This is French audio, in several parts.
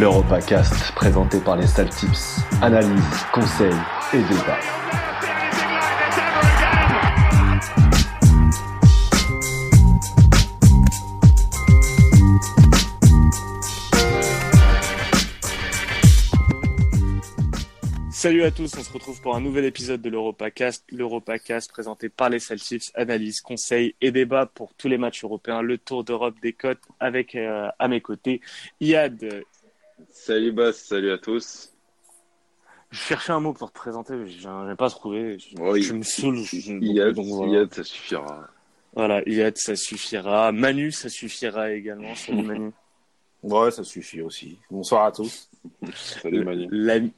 l'EuropaCast présenté par les Saltips. Analyse, conseils et débat. Salut à tous, on se retrouve pour un nouvel épisode de l'EuropaCast. l'EuropaCast présenté par les Celtics, analyse, conseils et débat pour tous les matchs européens, le Tour d'Europe des côtes avec euh, à mes côtés Iad Salut Bas, salut à tous. Je cherchais un mot pour te présenter, je n'ai pas trouvé. Je, je me saoule. Yad, voilà. ça suffira. Voilà, Yad, ça suffira. Manu, ça suffira également. Salut Manu. Ouais, ça suffit aussi. Bonsoir à tous. salut Manu.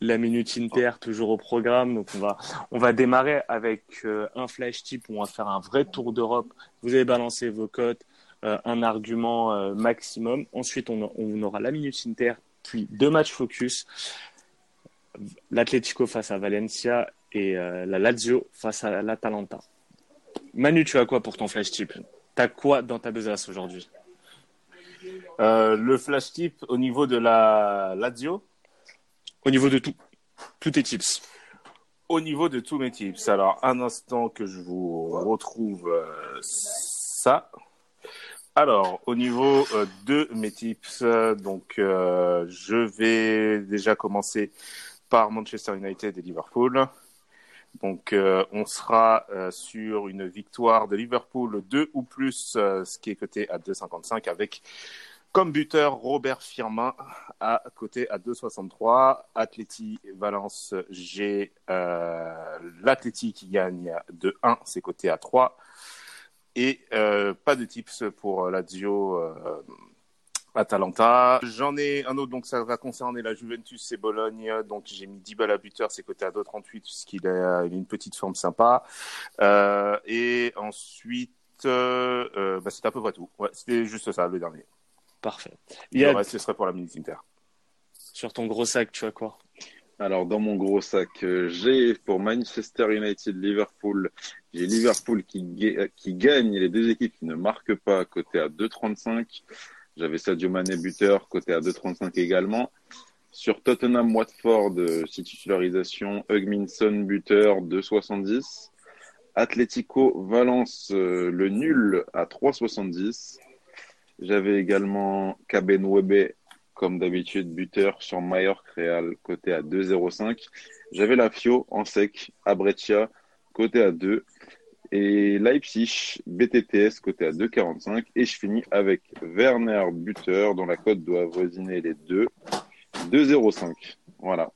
La, minute Inter toujours au programme. Donc on va on va démarrer avec euh, un flash type où on va faire un vrai tour d'Europe. Vous avez balancé vos cotes, euh, un argument euh, maximum. Ensuite, on, on, aura la minute Inter, puis deux matchs focus. L'Atlético face à Valencia et la Lazio face à l'Atalanta. Manu, tu as quoi pour ton flash tip T'as quoi dans ta besace aujourd'hui? Le flash tip au niveau de la Lazio? Au niveau de tout. Tous tes tips. Au niveau de tous mes tips. Alors, un instant que je vous retrouve ça. Alors, au niveau euh, de mes tips, euh, donc euh, je vais déjà commencer par Manchester United et Liverpool. Donc, on sera sur une victoire de Liverpool 2 ou plus, ce qui est coté à 2,55 avec comme buteur Robert Firmin à côté à 2,63. Atleti Valence, j'ai l'Atleti qui gagne de 1, c'est coté à 3. Et euh, pas de tips pour euh, Lazio euh, Atalanta. J'en ai un autre, donc ça va concerner la Juventus et Bologne. Donc j'ai mis 10 balles à buteur, c'est côté à 2,38 puisqu'il a, une petite forme sympa. Euh, et ensuite, euh, bah, c'est à peu près tout. C'était juste ça, le dernier. Parfait. Il Le reste, ce serait pour la minute Inter. Sur ton gros sac, tu as quoi? Alors, dans mon gros sac, j'ai pour Manchester United Liverpool, j'ai Liverpool qui, qui gagne les deux équipes qui ne marquent pas, côté à 2,35. J'avais Sadio Mané buteur, côté à 2,35 également. Sur Tottenham Watford, si titularisation, Hugminson buteur 2,70. Atlético Valence, le nul à 3,70. J'avais également Kabenwebe comme d'habitude, buteur sur Mallorca Real, côté à 2,05. J'avais la Fio en sec à Breccia, côté à 2. Et Leipzig, BTTS, côté à 2,45. Et je finis avec Werner, buteur, dont la cote doit avoisiner les 2. 2,05. Voilà.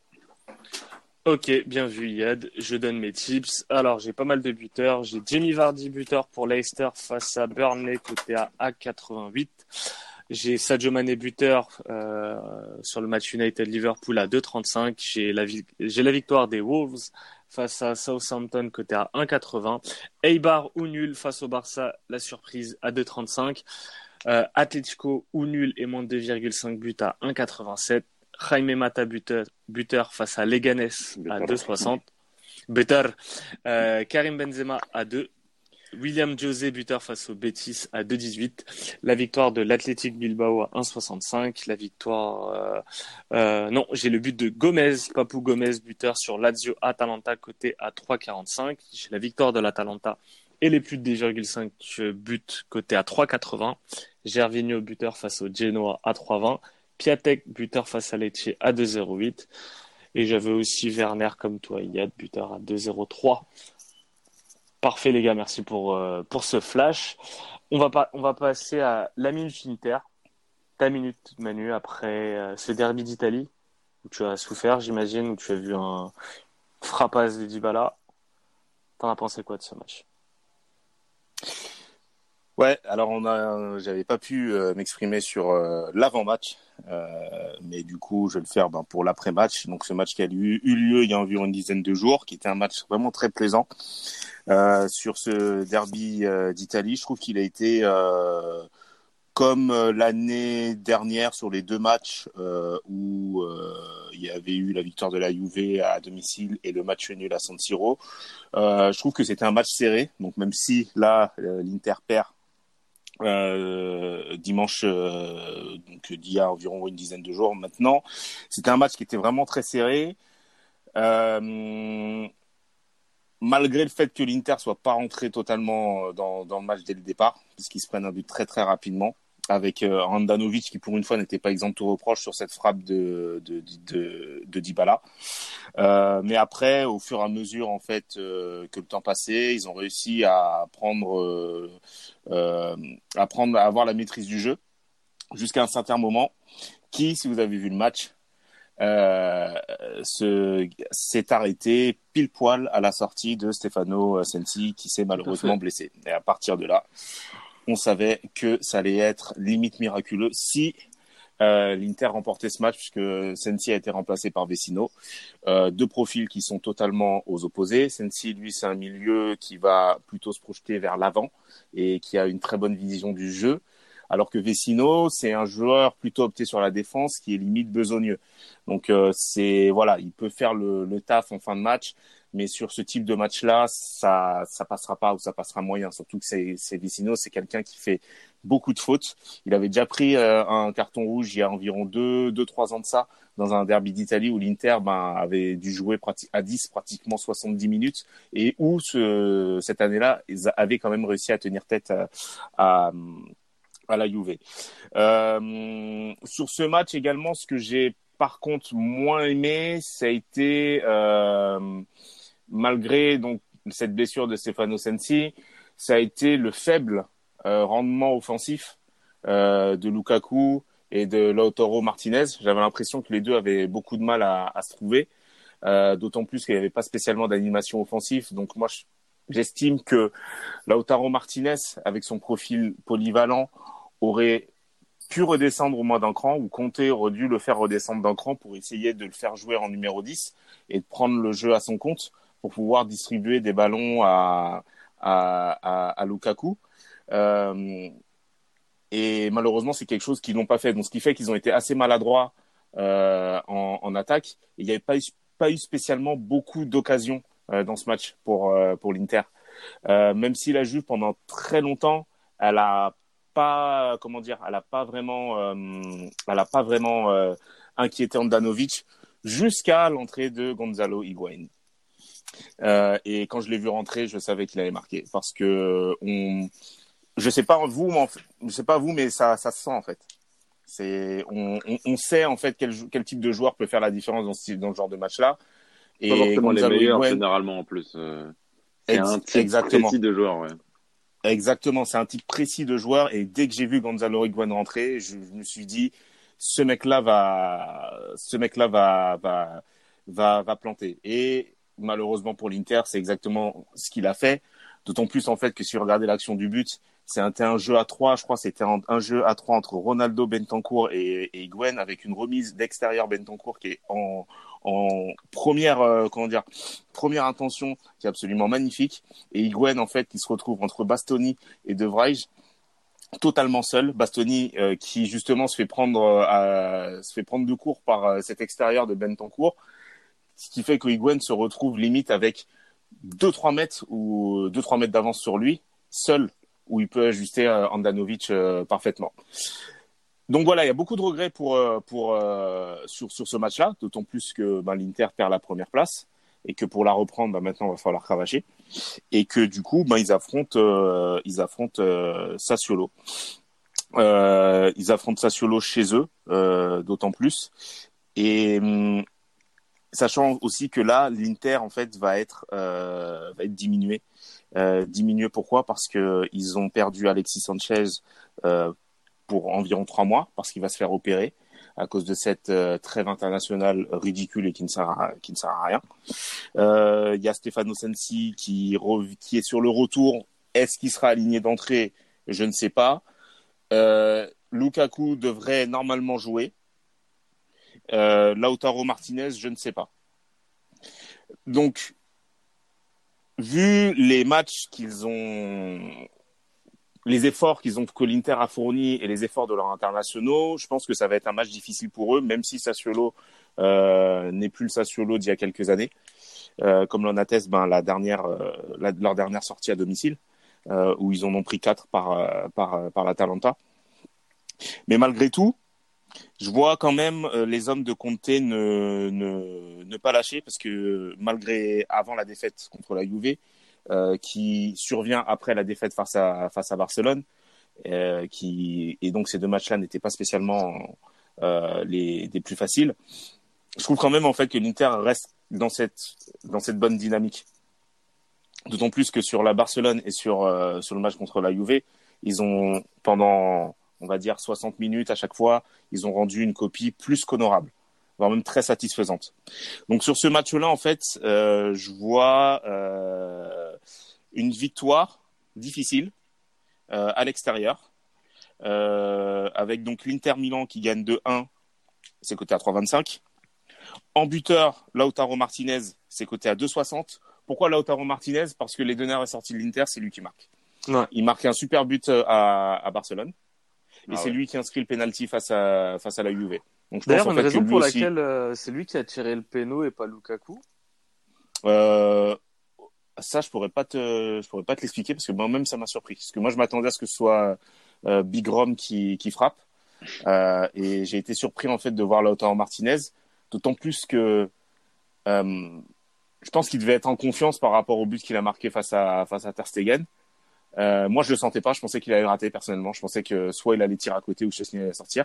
Ok, bien vu Yad. Je donne mes tips. Alors, j'ai pas mal de buteurs. J'ai Jamie Vardy, buteur pour Leicester face à Burnley, côté à A88. J'ai Sadio Mané buteur euh, sur le match United Liverpool à 2,35. J'ai la, victoire des Wolves face à Southampton côté à 1,80. Eibar ou nul face au Barça, la surprise à 2,35. Euh, Atletico ou nul et moins de 2,5 buts à 1,87. Jaime Mata buteur, buteur face à Leganes à 2,60. Buteur. Euh, Karim Benzema à 2. William José buteur face au Betis à 2,18. La victoire de l'Athletic Bilbao à 1,65. La victoire, euh, euh, non, j'ai le but de Gomez, Papou Gomez buteur sur Lazio Atalanta côté à 3,45. J'ai la victoire de l'Atalanta et les plus de 2,5 buts côté à 3,80. Gervinho buteur face au Genoa à 3,20. Piatek buteur face à Lecce à 2,08. Et j'avais aussi Werner comme toi, Yad buteur à 2,03. Parfait les gars, merci pour, euh, ce flash. On va, passer à la minute Inter. Ta minute Manu après euh, ce derby d'Italie où tu as souffert j'imagine, où tu as vu un frappasse de Dybala. T'en as pensé quoi de ce match? Ouais, alors on a, j'avais pas pu euh, m'exprimer sur l'avant-match, mais du coup je vais le faire ben, pour l'après-match. Donc ce match qui a eu, eu, lieu il y a environ une dizaine de jours, qui était un match vraiment très plaisant. Euh, sur ce derby euh, d'Italie. Je trouve qu'il a été euh, comme l'année dernière sur les deux matchs où il y avait eu la victoire de la Juve à domicile et le match nul à San Siro. je trouve que c'était un match serré. Donc même si là l'Inter perd euh, dimanche, euh, donc d'il y a environ une dizaine de jours maintenant. C'était un match qui était vraiment très serré. Euh, malgré le fait que l'Inter soit pas rentré totalement dans, dans le match dès le départ, puisqu'ils se prennent un but très très rapidement avec euh, Andanovic qui pour une fois n'était pas exempt de reproche sur cette frappe de de de, de Dybala. Euh, mais après, au fur et à mesure en fait euh, que le temps passait, ils ont réussi à prendre euh, euh, à prendre à avoir la maîtrise du jeu jusqu'à un certain moment qui, si vous avez vu le match, s'est arrêté pile poil à la sortie de Stefano Sensi qui s'est malheureusement blessé. Et à partir de là, on savait que ça allait être limite miraculeux si euh, l'Inter remportait ce match puisque Sensi a été remplacé par Vecino. Euh, deux profils qui sont totalement aux opposés. Sensi, lui, c'est un milieu qui va plutôt se projeter vers l'avant et qui a une très bonne vision du jeu. Alors que Vecino, c'est un joueur plutôt opté sur la défense qui est limite besogneux. Donc euh, c'est voilà, il peut faire le, le, taf en fin de match, mais sur ce type de match-là, ça ça passera pas ou ça passera moyen. Surtout que c'est Vecino, c'est quelqu'un qui fait beaucoup de fautes. Il avait déjà pris euh, un carton rouge il y a environ deux deux trois ans de ça dans un derby d'Italie où l'Inter ben, avait dû jouer à 10 pratiquement 70 minutes et où ce, cette année-là ils avaient quand même réussi à tenir tête à, à à la Juve. Euh, sur ce match également, ce que j'ai par contre moins aimé, ça a été euh, malgré donc cette blessure de Stefano Sensi, ça a été le faible euh, rendement offensif euh, de Lukaku et de Lautaro Martinez. J'avais l'impression que les deux avaient beaucoup de mal à, à se trouver, euh, d'autant plus qu'il n'y avait pas spécialement d'animation offensive. Donc moi, j'estime que Lautaro Martinez, avec son profil polyvalent, aurait pu redescendre au moins d'un cran ou Conte aurait dû le faire redescendre d'un cran pour essayer de le faire jouer en numéro 10 et de prendre le jeu à son compte pour pouvoir distribuer des ballons à, à, Lukaku. Euh, et malheureusement, c'est quelque chose qu'ils n'ont pas fait. Donc, ce qui fait qu'ils ont été assez maladroits euh, en, attaque. il n'y avait pas eu, pas eu spécialement beaucoup d'occasions euh, dans ce match pour, pour l'Inter. Même si la Juve, pendant très longtemps, elle a pas comment dire, elle a pas vraiment, elle a pas vraiment inquiété Andanovic jusqu'à l'entrée de Gonzalo Higuain. Euh, et quand je l'ai vu rentrer, je savais qu'il allait marquer parce que on, je sais pas vous, mais je sais pas vous, mais ça, ça se sent en fait. C'est, on, on, on, sait en fait quel, quel type de joueur peut faire la différence dans ce, dans ce genre de match-là. Et pas forcément les meilleurs généralement en plus. Euh, c'est un type exactement. précis de joueur. Ouais. Exactement, c'est un type précis de joueur et dès que j'ai vu Gonzalo Higuain rentrer, je, je, me suis dit ce mec-là va ce mec-là va va va va planter et malheureusement pour l'Inter, c'est exactement ce qu'il a fait, d'autant plus en fait que si vous regardez l'action du but, c'était un jeu à trois, je crois c'était un, un, jeu à trois entre Ronaldo Bentancourt et, et avec une remise d'extérieur Bentancourt qui est en première euh, comment dire première intention qui est absolument magnifique. Et Higuain en fait qui se retrouve entre Bastoni et De Vrij totalement seul. Bastoni euh, qui justement se fait prendre euh, se fait prendre de court par cet extérieur de Bentancourt ce qui fait que Higuain se retrouve limite avec 2-3 mètres ou 2-3 mètres d'avance sur lui seul où il peut ajuster euh, Andanovic euh, parfaitement donc voilà, il y a beaucoup de regrets pour, euh, pour, sur, sur ce match-là, d'autant plus que ben, l'Inter perd la première place et que pour la reprendre, ben, maintenant, il va falloir cravacher. Et que du coup, ben, ils affrontent, ils affrontent euh, Sassuolo. Ils affrontent Sassuolo chez eux, d'autant plus. Et hum, sachant aussi que là, l'Inter, en fait, va être, va être diminué. diminué pourquoi? Parce que ils ont perdu Alexis Sanchez pour environ trois mois parce qu'il va se faire opérer à cause de cette euh, trêve internationale ridicule et qui ne sert à, rien. Il euh, y a Stefano Sensi qui, qui est sur le retour. Est-ce qu'il sera aligné d'entrée? Je ne sais pas. Euh, Lukaku devrait normalement jouer. Euh, Lautaro Martinez, je ne sais pas. Donc, vu les matchs qu'ils ont les efforts qu'ils ont que l'Inter a fournis et les efforts de leurs internationaux, je pense que ça va être un match difficile pour eux, même si Sassuolo euh, n'est plus le Sassuolo d'il y a quelques années, euh, comme l'en atteste ben, la dernière, euh, leur dernière sortie à domicile, euh, où ils en ont pris quatre par, euh, par, par l'Atalanta. Mais malgré tout, je vois quand même euh, les hommes de Conte ne, ne, pas lâcher parce que malgré avant la défaite contre la Juve, euh, qui survient après la défaite face à face à Barcelone, euh, qui et donc ces deux matchs-là n'étaient pas spécialement euh, les des plus faciles. Je trouve quand même en fait que l'Inter reste dans cette dans cette bonne dynamique. D'autant plus que sur la Barcelone et sur euh, sur le match contre la Juve, ils ont pendant on va dire 60 minutes à chaque fois, ils ont rendu une copie plus qu'honorable, voire même très satisfaisante. Donc sur ce match-là, en fait, euh, je vois euh, une victoire difficile euh, à l'extérieur, avec donc l'Inter Milan qui gagne 2-1, c'est coté à 3,25. En buteur, Lautaro Martinez, c'est coté à 2,60. Pourquoi Lautaro Martinez? Parce que les deux dernières sorties de l'Inter, c'est lui qui marque. Ouais. Il marque un super but à, à Barcelone. Et Ah c'est ouais. lui qui inscrit le penalty face à, face à la Juve. D'ailleurs, une fait, raison pour aussi- laquelle euh, c'est lui qui a tiré le péno et pas Lukaku. Euh, ça, je pourrais pas te, je pourrais pas te l'expliquer parce que moi-même, ça m'a surpris. Parce que moi, je m'attendais à ce que ce soit euh, Big Rom qui, qui frappe. Et j'ai été surpris, en fait, de voir Lautaro Martinez. D'autant plus que je pense qu'il devait être en confiance par rapport au but qu'il a marqué face à, face à Ter Stegen. Euh, moi, je le sentais pas. Je pensais qu'il allait rater personnellement. Je pensais que soit il allait tirer à côté ou Chesney allait sortir.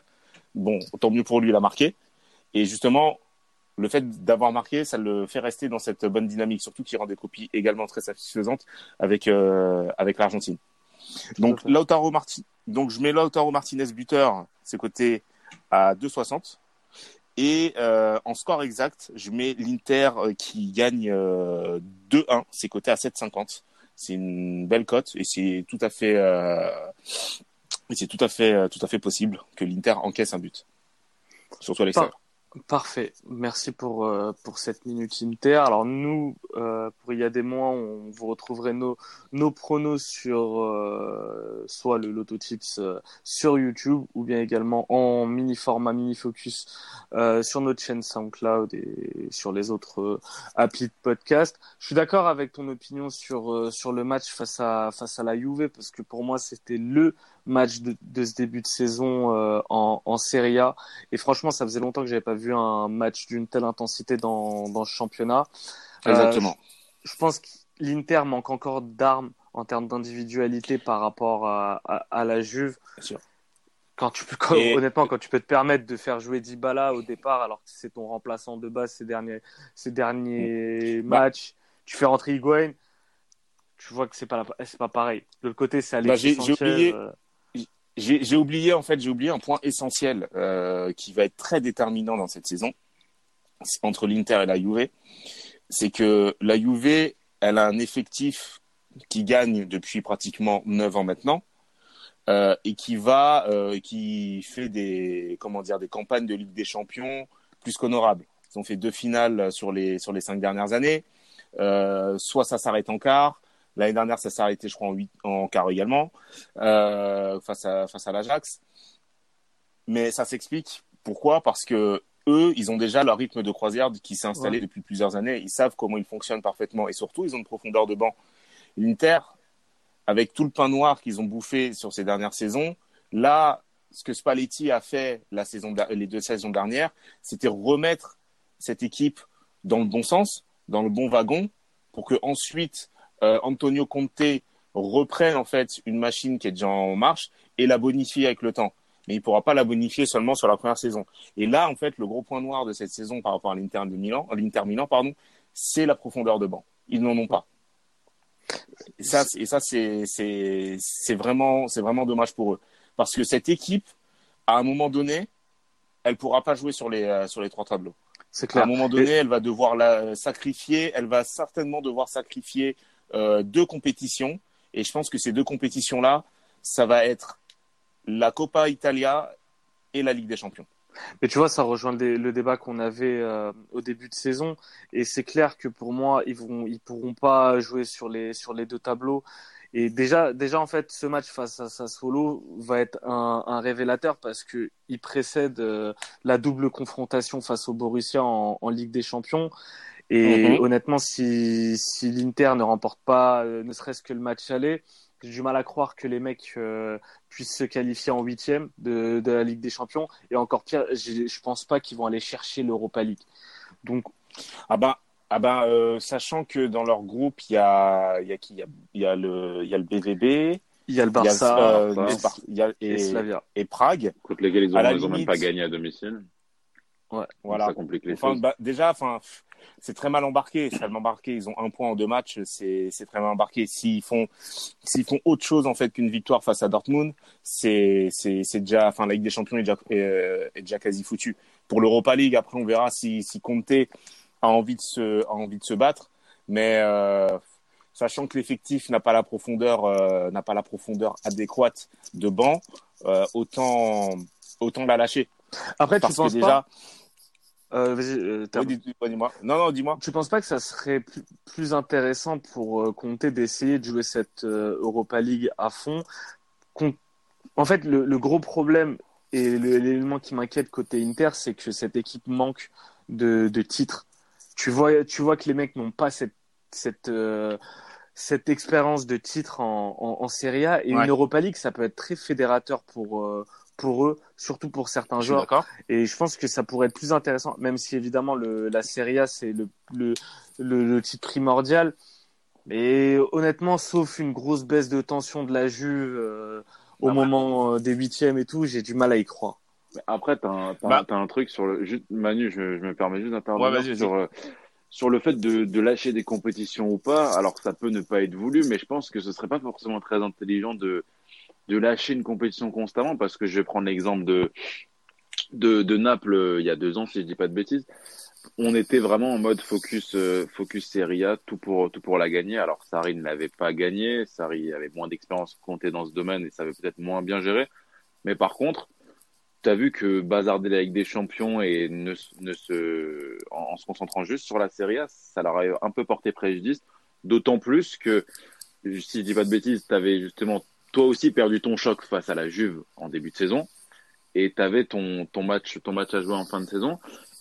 Bon, tant mieux pour lui, il a marqué. Et justement, le fait d'avoir marqué, ça le fait rester dans cette bonne dynamique, surtout qu'il rend des copies également très satisfaisantes avec euh, avec l'Argentine. Donc. Lautaro Marti donc je mets Lautaro Martinez buteur, c'est coté à 2,60. Et euh, en score exact, je mets l'Inter qui gagne euh, 2-1, c'est coté à 7,50. C'est une belle cote et c'est tout à fait euh, c'est tout à fait euh, tout à fait possible que l'Inter encaisse un but. Surtout à l'extérieur. Parfait. Merci pour, euh, pour cette minute Inter. Alors nous, euh, pour il y a des mois, on vous retrouverez nos, nos pronos sur euh, soit le Lotto Tips euh, sur YouTube ou bien également en mini format, mini focus euh, sur notre chaîne SoundCloud et sur les autres euh, applis de podcast. Je suis d'accord avec ton opinion sur, sur le match face à, face à la Juve parce que pour moi c'était le match de, de ce début de saison euh, en, en Serie A. Et franchement, ça faisait longtemps que j'avais pas vu un match d'une telle intensité dans, dans ce championnat. Euh, Exactement. je pense que l'Inter manque encore d'armes en termes d'individualité par rapport à, à, à la Juve. Bien sûr. Quand tu peux, quand- Et- honnêtement, quand tu peux te permettre de faire jouer Dybala au départ, alors que c'est ton remplaçant de base ces derniers, ces derniers Bah. matchs, tu fais rentrer Higuain, tu vois que c'est pas, la- c'est pas pareil. De l'autre côté, c'est Bah, Alexis j'ai- oublié- euh, J'ai oublié en fait, j'ai oublié un point essentiel euh, qui va être très déterminant dans cette saison entre l'Inter et la Juve, c'est que la Juve, elle a un effectif qui gagne depuis pratiquement 9 ans maintenant euh, et qui va, euh, qui fait des, comment dire, des campagnes de Ligue des Champions plus qu'honorables. Ils ont fait deux finales sur les sur les cinq dernières années. Soit ça s'arrête en quart. L'année dernière, ça s'est arrêté, je crois, en, huit, en quart également, euh, face à, face à l'Ajax. Mais ça s'explique. Pourquoi? Parce que eux, ils ont déjà leur rythme de croisière qui s'est installé Ouais. depuis plusieurs années. Ils savent comment ils fonctionnent parfaitement. Et surtout, ils ont une profondeur de banc. L'Inter, avec tout le pain noir qu'ils ont bouffé sur ces dernières saisons, là, ce que Spalletti a fait la saison, les deux saisons dernières, c'était remettre cette équipe dans le bon sens, dans le bon wagon, pour que ensuite euh, Antonio Conte reprenne en fait une machine qui est déjà en marche et la bonifie avec le temps. Mais il pourra pas la bonifier seulement sur la première saison. Et là, en fait, le gros point noir de cette saison par rapport à l'Inter de Milan, à l'Inter Milan, pardon, c'est la profondeur de banc. Ils n'en ont pas. Et ça, c'est- et ça, c'est, c'est, c'est vraiment, c'est vraiment dommage pour eux. Parce que cette équipe, à un moment donné, elle pourra pas jouer sur les, euh, sur les trois tableaux. C'est À clair. un moment donné, elle va devoir la sacrifier. Elle va certainement devoir sacrifier euh, deux compétitions. Et je pense que ces deux compétitions-là, ça va être la Coppa Italia et la Ligue des Champions. Mais tu vois, ça rejoint le, dé- le débat qu'on avait euh, au début de saison, et c'est clair que pour moi, ils vont, ils pourront pas jouer sur les sur les deux tableaux. Et déjà, déjà en fait, ce match face à Sassuolo va être un, révélateur parce que il précède euh, la double confrontation face au Borussia en Ligue des Champions. Et Mhm. honnêtement, si, si l'Inter ne remporte pas, euh, ne serait-ce que le match aller, j'ai du mal à croire que les mecs euh, puissent se qualifier en huitième de, de la Ligue des Champions. Et encore pire, je pense pas qu'ils vont aller chercher l'Europa League. Donc, Ah bah, ah bah euh, sachant que dans leur groupe, il y a, il y a qui? Il y a, il y a le, il y a le BVB, il y a le il y a, Barça euh, Barça. le Spar- il y a- et, et, Slavia. et Prague. Contre lesquels ils ont, À la ils ont même pas gagné à domicile. Ouais. Voilà. Ça complique les Enfin, choses. bah, déjà, enfin, pff, c'est très mal embarqué. C'est très mal embarqué. Ils ont un point en deux matchs. C'est, c'est très mal embarqué. S'ils font, s'ils font autre chose en fait qu'une victoire face à Dortmund, c'est, c'est, c'est déjà, enfin, la Ligue des Champions est déjà, est, euh, est déjà quasi foutue. Pour l'Europa League, après, on verra si, si Conte a envie de se, a envie de se battre. Mais euh, sachant que l'effectif n'a pas la profondeur, euh, n'a pas la profondeur adéquate de banc, euh, autant, autant la lâcher. Après, tu Parce que penses déjà, pas euh, vas-y, euh, Oui, dis- dis-moi. Non, non, dis-moi. Tu penses pas que ça serait plus, intéressant pour euh, Conte d'essayer de jouer cette euh, Europa League à fond? En fait, le, le gros problème et l'élément qui m'inquiète côté Inter, c'est que cette équipe manque de, de titres. Tu vois, tu vois que les mecs n'ont pas cette, cette, euh, cette expérience de titre en, en, en Serie A et Ouais. une Europa League, ça peut être très fédérateur pour, euh, pour eux, surtout pour certains joueurs. Et je pense que ça pourrait être plus intéressant, même si évidemment le, la Serie A c'est le, le, le, le titre primordial. Mais honnêtement, sauf une grosse baisse de tension de la Juve euh, au Bah, moment euh, des huitièmes et tout, j'ai du mal à y croire. Mais Après, t'as un, t'as, Bah. t'as un truc sur le. juste- Manu, je, je me permets juste d'intervenir Ouais, vas-y, vas-y. sur, euh, sur le fait de, de lâcher des compétitions ou pas. Alors que ça peut ne pas être voulu, mais je pense que ce serait pas forcément très intelligent de, de lâcher une compétition constamment parce que je vais prendre l'exemple de, de, Naples euh, il y a deux ans, si je dis pas de bêtises. On était vraiment en mode focus, euh, focus Serie A, tout pour, tout pour la gagner. Alors Sarri ne l'avait pas gagné. Sarri avait moins d'expérience comptée dans ce domaine et savait peut-être moins bien gérer. Mais par contre, T'as vu que bazarder la Ligue des Champions et ne, ne se, en, se concentrant juste sur la Serie A, ça leur a un peu porté préjudice. D'autant plus que, si je dis pas de bêtises, t'avais justement toi aussi perdu ton choc face à la Juve en début de saison et t'avais ton, ton match, ton match à jouer en fin de saison.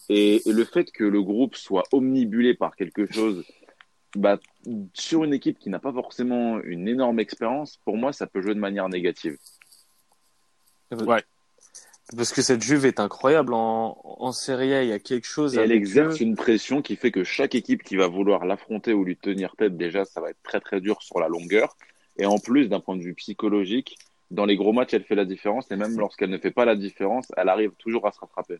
Et, et le fait que le groupe soit omnibulé par quelque chose, bah, sur une équipe qui n'a pas forcément une énorme expérience, pour moi, ça peut jouer de manière négative. Ouais. Parce que cette Juve est incroyable en, en Serie A, il y a quelque chose. Et elle exerce eux. une pression qui fait que chaque équipe qui va vouloir l'affronter ou lui tenir tête, déjà, ça va être très très dur sur la longueur. Et en plus, d'un point de vue psychologique, dans les gros matchs, elle fait la différence. Et même lorsqu'elle ne fait pas la différence, elle arrive toujours à se rattraper.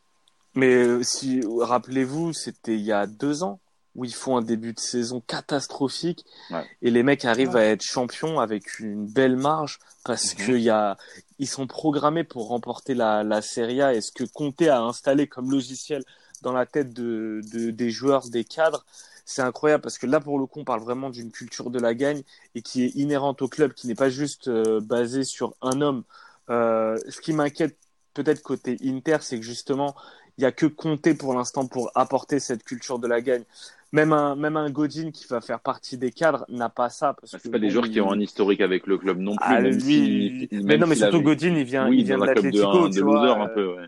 Mais euh, si rappelez-vous, c'était il y a deux ans où ils font un début de saison catastrophique Ouais. et les mecs arrivent à être champions avec une belle marge parce y a ils sont programmés pour remporter la, la Serie A et ce que Conte a installé comme logiciel dans la tête de, de des joueurs, des cadres, c'est incroyable parce que là pour le coup on parle vraiment d'une culture de la gagne et qui est inhérente au club, qui n'est pas juste euh, basée sur un homme. Euh, ce qui m'inquiète peut-être côté Inter, c'est que justement il y a que Conte pour l'instant pour apporter cette culture de la gagne. Même un, même un Godin qui va faire partie des cadres n'a pas ça. Parce C'est que pas des joueurs qui ont un historique avec le club non plus. Ah, même lui, si- mais non, mais surtout avait- Godin, il vient, oui, il vient de la club de, l'Atlético, un- de tu vois. un peu. Ouais.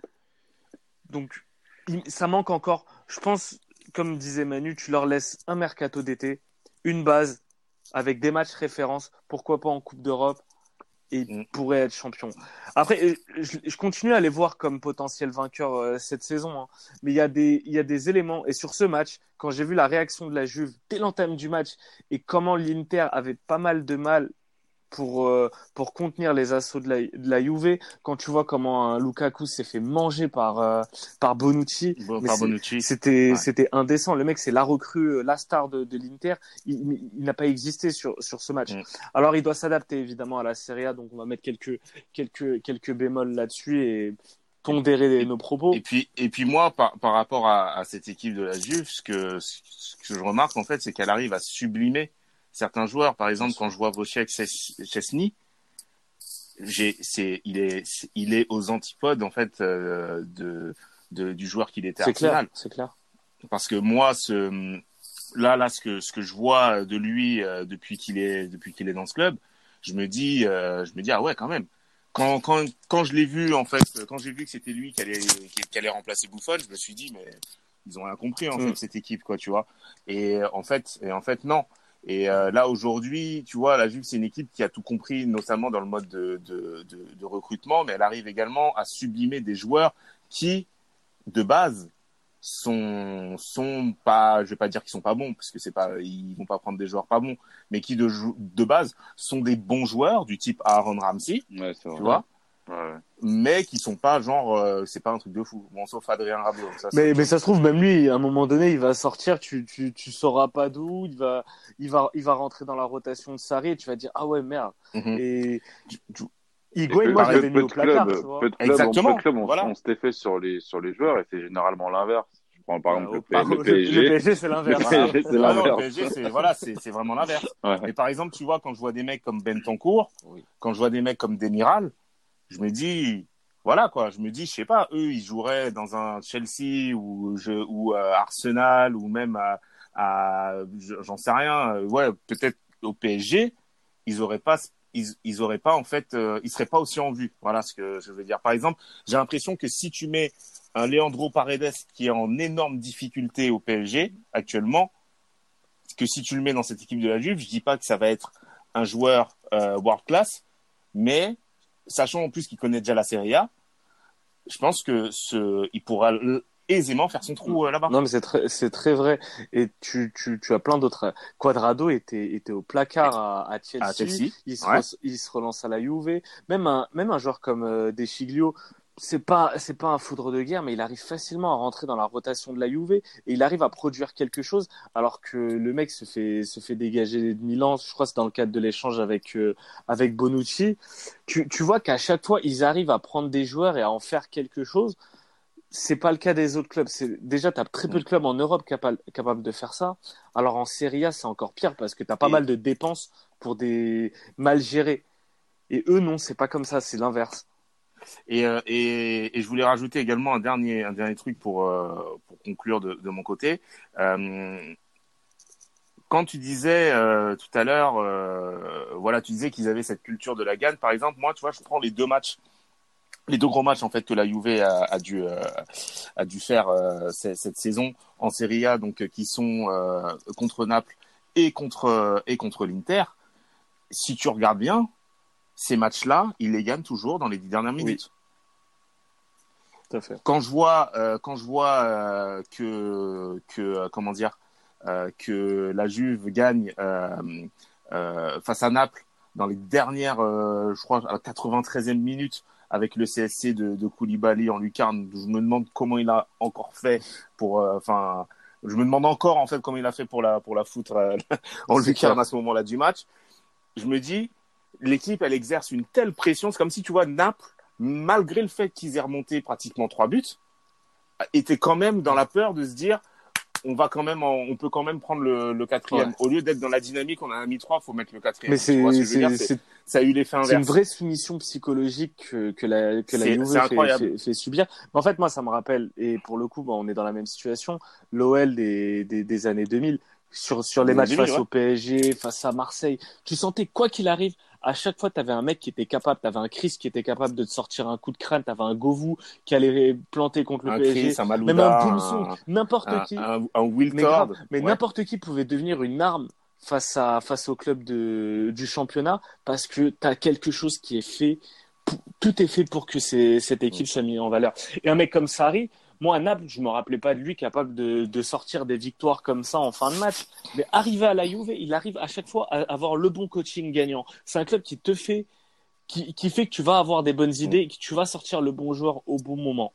Donc, il- ça manque encore. Je pense, comme disait Manu, tu leur laisses un mercato d'été, une base avec des matchs références, pourquoi pas en Coupe d'Europe, et ils Mm. pourraient être champions. Après, euh, je, je continue à les voir comme potentiel vainqueur euh, cette saison, hein. mais il y a des, il y a des éléments. Et sur ce match, quand j'ai vu la réaction de la Juve dès l'entame du match et comment l'Inter avait pas mal de mal pour, euh, pour contenir les assauts de la, de la Juve, quand tu vois comment un Lukaku s'est fait manger par, euh, par Bonucci, Bon, c'était Ouais. indécent. Le mec, c'est la recrue, euh, la star de, de l'Inter. Il, il n'a pas existé sur, sur ce match. Mm. Alors, il doit s'adapter évidemment à la Serie A, donc on va mettre quelques, quelques, quelques bémols là-dessus et pondérer nos propos. Et puis, et puis moi, par, par rapport à, à cette équipe de la Juve, ce que, ce que je remarque en fait, c'est qu'elle arrive à sublimer certains joueurs. Par exemple, quand je vois Wojciech j'ai, c'est, il est, il est aux antipodes en fait euh, de, de, du joueur qu'il était à C'est clair, c'est clair. Parce que moi, ce, là, là, ce que, ce que je vois de lui euh, depuis qu'il est, depuis qu'il est dans ce club, je me dis, euh, je me dis ah ouais quand même. Quand quand quand je l'ai vu en fait, quand j'ai vu que c'était lui qui allait qui, allait remplacer Buffon, je me suis dit mais ils ont rien compris en Mm. fait cette équipe quoi, tu vois. Et en fait et en fait non. Et euh, là aujourd'hui, tu vois, la Juve c'est une équipe qui a tout compris, notamment dans le mode de, de, de, de recrutement, mais elle arrive également à sublimer des joueurs qui, de base, sont sont pas, je vais pas dire qu'ils sont pas bons, parce que c'est pas, ils vont pas prendre des joueurs pas bons, mais qui de de base sont des bons joueurs du type Aaron Ramsey, Ouais, tu vois, Ouais, mais qui sont pas genre, euh, c'est pas un truc de fou. Bon, sauf Adrien Rabiot. Ça, Mais, mais ça se trouve, même lui, à un moment donné, il va sortir, tu, tu, tu sauras pas d'où, il va, il, va, il va rentrer dans la rotation de Sarri et tu vas dire, ah ouais, merde. Mhm. Et tu- Higuain, moi, je l'avais mis peu au de placard, clubs- tu vois. Peu de clubs, Exactement, peu de ont, voilà. effet sur les, sur les joueurs et c'est généralement l'inverse. Je prends par exemple au- le, P- par- le PSG. Le PSG, c'est l'inverse. Le PSG, c'est Ah non, le l'inverse. PSG, c'est voilà, c'est c'est vraiment l'inverse. Ouais. Mais par exemple, tu vois, quand je vois des mecs comme Bentancourt, Oui. quand je vois des mecs comme Demiral, je me dis, voilà quoi, je me dis, je sais pas, eux, ils joueraient dans un Chelsea ou, je, ou euh, Arsenal ou même à, à je- j'en sais rien, euh, ouais, peut-être au PSG, ils auraient pas, ils, ils auraient pas en fait, euh, ils seraient pas aussi en vue. Voilà ce que je veux dire. Par exemple, j'ai l'impression que si tu mets un Leandro Paredes qui est en énorme difficulté au PSG actuellement, que si tu le mets dans cette équipe de la Juve, je dis pas que ça va être un joueur euh, world class, mais sachant en plus qu'il connaît déjà la Serie A, je pense que ce, il pourra aisément faire son trou euh, là-bas. Non, mais c'est très, c'est très vrai. Et tu, tu, tu as plein d'autres. Quadrado était, était au placard à, à Chelsea. À Chelsea, Il se, ouais. re- il se relance à la Juve. Même un, même un joueur comme euh, Deschiglio, c'est pas, c'est pas un foudre de guerre, mais il arrive facilement à rentrer dans la rotation de la Juve et il arrive à produire quelque chose, alors que le mec se fait, se fait dégager de Milan. Je crois que c'est dans le cadre de l'échange avec, euh, avec Bonucci. Tu, tu vois qu'à chaque fois, ils arrivent à prendre des joueurs et à en faire quelque chose. C'est pas le cas des autres clubs. C'est déjà t'as très peu de clubs en Europe capables capables de faire ça. Alors en Serie A, c'est encore pire parce que t'as pas Et- mal de dépenses pour des mal gérés. Et eux non, c'est pas comme ça, c'est l'inverse. Et, euh, et, je voulais rajouter également un dernier, un dernier truc pour, euh, pour conclure de, mon côté. Euh, quand tu disais tout à l'heure, voilà, tu disais qu'ils avaient cette culture de la gagne. Par exemple, moi, tu vois, je prends les deux matchs, les deux gros matchs en fait que la Juve a, dû a dû faire cette, saison en Serie A, donc qui sont contre Naples et contre et contre l'Inter. Si tu regardes bien, ces matchs-là, ils les gagnent toujours dans les dix dernières minutes Tout à fait. quand je vois euh, quand je vois euh, que que euh, comment dire euh, que la Juve gagne face à Naples dans les dernières je crois à la 93e minute avec le CSC de, de Koulibaly en lucarne je me demande comment il a encore fait pour euh, enfin je me demande encore en fait comment il a fait pour la pour la foutre euh, en lucarne clair. à ce moment-là du match je me dis l'équipe elle exerce une telle pression c'est comme si tu vois Naples malgré le fait qu'ils aient remonté pratiquement trois buts, était quand même dans la peur de se dire on va quand même, en- on peut quand même prendre le, le quatrième. Ouais. Au lieu d'être dans la dynamique, on a mis trois, faut mettre le quatrième. Mais c'est ce ça a eu l'effet c'est une inverse. vraie soumission psychologique que, que la que la Juve fait, incroyable. fait, fait subir. Mais en fait, moi, ça me rappelle et pour le coup, bah, on est dans la même situation. L'OL des, des des années 2000 sur sur les matchs 2000, face ouais. au PSG, face à Marseille, tu sentais quoi qu'il arrive? À chaque fois, tu avais un mec qui était capable, tu avais un Chris qui était capable de te sortir un coup de crâne, tu avais un Govou qui allait planter contre le Un PSG, Chris, un même un Boumsong, un, n'importe qui. un, un Will Mais, Tord. grave, mais Ouais. n'importe qui pouvait devenir une arme face à face au club de du championnat parce que tu as quelque chose qui est fait tout est fait pour que cette équipe soit mise en valeur. Et un mec comme Sarri, moi à Naples, je me rappelais pas de lui capable de, de sortir des victoires comme ça en fin de match, mais arrivé à la Juve, il arrive à chaque fois à avoir le bon coaching gagnant. C'est un club qui te fait qui, qui fait que tu vas avoir des bonnes idées et que tu vas sortir le bon joueur au bon moment.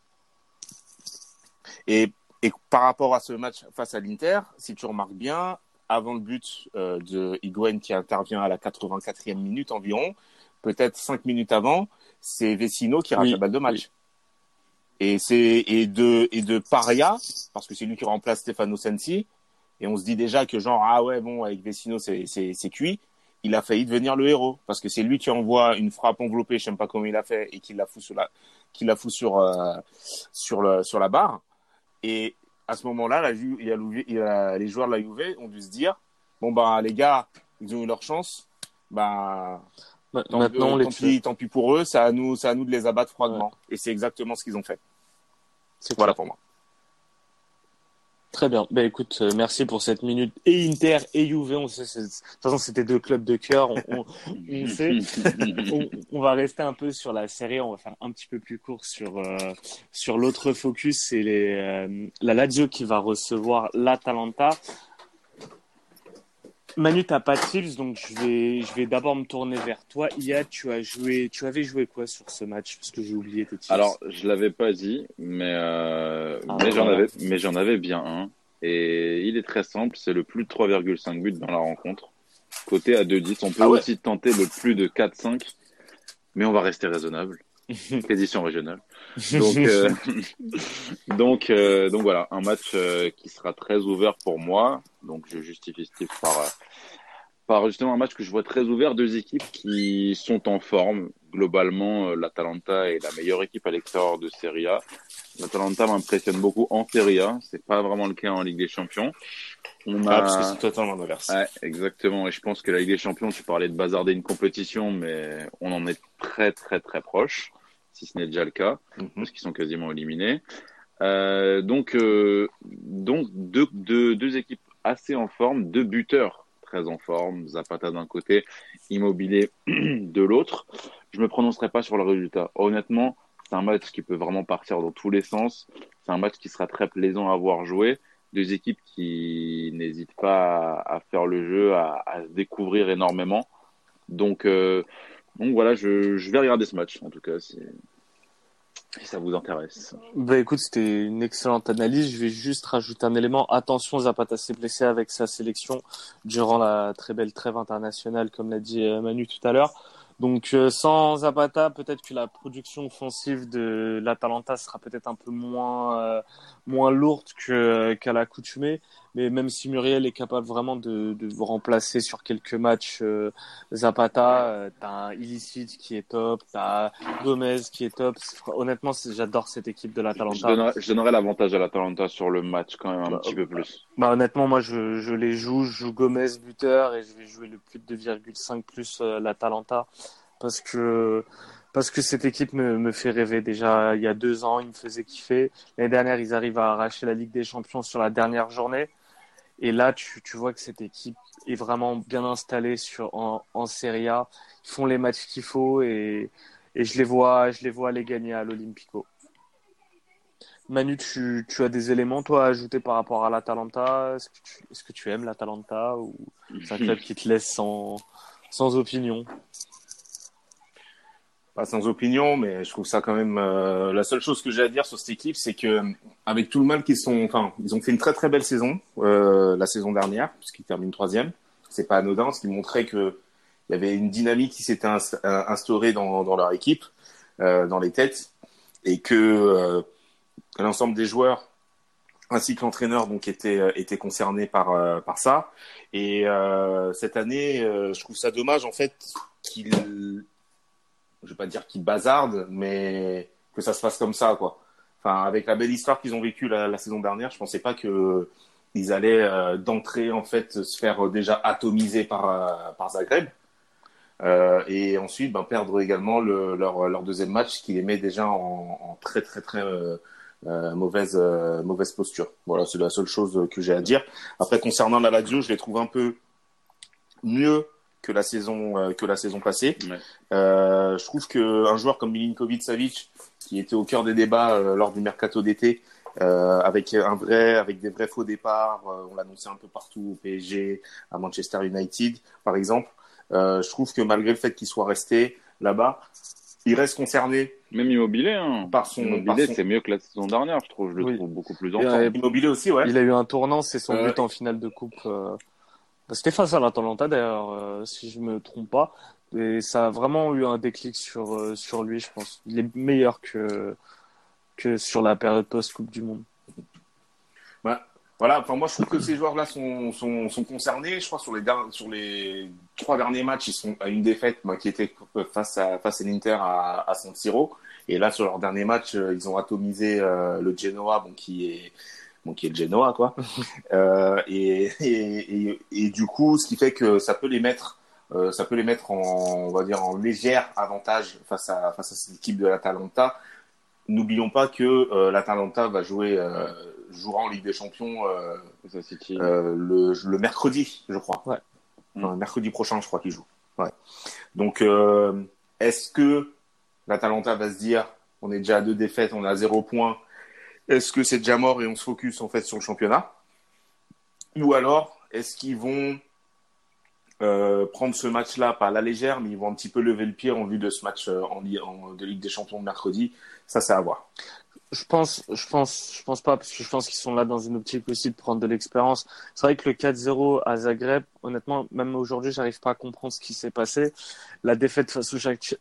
Et, et par rapport à ce match face à l'Inter, si tu remarques bien, avant le but euh, de Higuain qui intervient à la 84e minute environ, peut-être 5 minutes avant, c'est Vecino qui rate Oui, la balle de match. Et c'est et de et de Paria parce que c'est lui qui remplace Stefano Sensi et on se dit déjà que genre ah ouais bon avec Vecino c'est c'est c'est cuit. Il a failli devenir le héros parce que c'est lui qui envoie une frappe enveloppée, je sais pas comment il a fait et qui la fout sur la qui la fout sur euh, sur le sur la barre. Et à ce moment-là, la Ju- il y a, il y a- les joueurs de la Juve ont dû se dire bon bah les gars, ils ont eu leur chance, bah Maintenant, tant, pis, tant pis pour eux, c'est à nous, c'est à nous de les abattre froidement. Et c'est exactement ce qu'ils ont fait. Voilà pour moi. Très bien. Ben écoute, euh, merci pour cette minute. Et Inter et Juve, on sait, de toute façon, c'était deux clubs de cœur. On, on, on sait. on, va rester un peu sur la série. On va faire un petit peu plus court sur euh, sur l'autre focus. C'est les euh, la Lazio qui va recevoir l'Atalanta. Manu, t'as pas de tips, donc je vais, je vais d'abord me tourner vers toi. Ia, tu as joué, tu avais joué quoi sur ce match? Parce que j'ai oublié tes tips. Alors, je l'avais pas dit, mais, euh, ah, mais j'en avais, mais j'en avais bien un. Et il est très simple, c'est le plus de 3,5 buts dans la rencontre. Côté à 2-10, on peut ah aussi tenter le plus de 4-5, mais on va rester raisonnable. Édition régionale. Donc, euh, donc, euh, donc voilà, un match euh, qui sera très ouvert pour moi. Donc je justifie ce par, par justement un match que je vois très ouvert. Deux équipes qui sont en forme. Globalement, l'Atalanta est la meilleure équipe à l'extérieur de Serie A. L'Atalanta m'impressionne beaucoup en Serie A. C'est pas vraiment le cas en Ligue des Champions. On a... Ah, parce que c'est totalement l'inverse. Ouais, exactement. Et je pense que la Ligue des Champions, tu parlais de bazarder une compétition, mais on en est très, très, très proche si ce n'est déjà le cas, mhm. parce qu'ils sont quasiment éliminés. Euh, donc, euh, donc deux, deux, deux, équipes assez en forme, deux buteurs en forme, Zapata d'un côté, Immobilier de l'autre. Je me prononcerai pas sur le résultat. Honnêtement, c'est un match qui peut vraiment partir dans tous les sens. C'est un match qui sera très plaisant à voir jouer. Deux équipes qui n'hésitent pas à, faire le jeu, à, à se découvrir énormément. Donc, euh, donc voilà, je, je, vais regarder ce match, en tout cas, si, ça vous intéresse. Bah écoute, c'était une excellente analyse. Je vais juste rajouter un élément. Attention, Zapata s'est blessé avec sa sélection durant la très belle trêve internationale, comme l'a dit euh, Manu tout à l'heure. Donc euh, sans Zapata, peut-être que la production offensive de l'Atalanta sera peut-être un peu moins euh, moins lourde que qu'à l'accoutumée. Mais même si Muriel est capable vraiment de, de vous remplacer sur quelques matchs euh, Zapata, euh, t'as un Illicit qui est top, t'as Gomez qui est top. Honnêtement, j'adore cette équipe de l'Atalanta. Je donnerais, l'avantage à l'Atalanta sur le match quand même un bah, petit peu plus. Bah honnêtement, moi je, je les joue, je joue Gomez buteur et je vais jouer le plus de 2,5 plus euh, l'Atalanta parce que parce que cette équipe me, me, fait rêver. Déjà, il y a deux ans, ils me faisaient kiffer. L'année dernière, ils arrivent à arracher la Ligue des Champions sur la dernière journée. Et là, tu, tu vois que cette équipe est vraiment bien installée sur, en, en Serie A. Ils font les matchs qu'il faut et, et je, les vois, je les vois aller gagner à l'Olympico. Manu, tu, tu, as des éléments, toi, à ajouter par rapport à l'Atalanta? Est-ce que, tu, est-ce que tu aimes l'Atalanta ou c'est un club qui te laisse sans, sans opinion? Pas sans opinion, mais je trouve ça quand même. Euh, la seule chose que j'ai à dire sur cette équipe, c'est que avec tout le mal qu'ils sont, enfin, ils ont fait une très très belle saison euh, la saison dernière, puisqu'ils terminent troisième. C'est pas anodin, ce qui montrait que il y avait une dynamique qui s'était instaurée dans, dans leur équipe, euh, dans les têtes, et que euh, l'ensemble des joueurs ainsi que l'entraîneur donc était était concerné par euh, par ça. Et cette année, je trouve ça dommage en fait qu'ils je vais pas dire qu'ils bazardent, mais que ça se passe comme ça, quoi. Enfin, avec la belle histoire qu'ils ont vécue la, saison dernière, je pensais pas que ils allaient euh, d'entrée en fait se faire déjà atomiser par euh, Zagreb. Euh, et ensuite ben, perdre également le, leur, deuxième match qui les met déjà en, très très très mauvaise mauvaise posture. Voilà, c'est la seule chose que j'ai à dire. Après concernant la Lazio, je les trouve un peu mieux que la saison euh, que la saison passée. Euh, je trouve que un joueur comme Milinkovic Savic, qui était au cœur des débats euh, lors du mercato d'été, avec un vrai, avec des vrais faux départs, on l'annonçait un peu partout au PSG, à Manchester United, par exemple. je trouve que malgré le fait qu'il soit resté là-bas, il reste concerné. Même Immobilier, hein. par son Immobilier, c'est mieux que la saison dernière, je trouve. Je le trouve beaucoup plus en Immobilier aussi, ouais. Il a eu un tournant, c'est son but en finale de coupe. Bah, c'était face à l'Atalanta d'ailleurs, euh, si je me trompe pas. Et ça a vraiment eu un déclic sur, euh, lui, je pense. Il est meilleur que, sur la période post-Coupe du Monde. Voilà, enfin, moi je trouve que ces joueurs-là sont, concernés. Je crois sur les, sur les trois derniers matchs, ils sont à une défaite bah, qui était face à, face à l'Inter à, à San Siro. Et là, sur leur dernier match, euh, ils ont atomisé le Genoa, bon, qui est bon, qui est le Genoa, quoi. euh, et, et, et, et, du coup, ce qui fait que ça peut les mettre euh, ça peut les mettre en, on va dire, en légère avantage face à, face à cette équipe de l'Atalanta. N'oublions pas que euh, l'Atalanta va jouer, euh, jouera en Ligue des Champions le, le mercredi, je crois. Ouais. Le mercredi prochain, je crois qu'il joue. Ouais. Donc, est-ce que l'Atalanta va se dire, on est déjà à deux défaites, on à zéro point. Est-ce que c'est déjà mort et on se focus en fait sur le championnat? Ou alors, est-ce qu'ils vont euh, prendre ce match-là pas à la légère, mais ils vont un petit peu lever le pied en vue de ce match euh, de Ligue des Champions de mercredi? Ça, c'est à voir. Je pense, je pense, je pense pas, parce que je pense qu'ils sont là dans une optique aussi de prendre de l'expérience. C'est vrai que le 4-0 à Zagreb, honnêtement, même aujourd'hui, j'arrive pas à comprendre ce qui s'est passé. La défaite face au Shakhtar,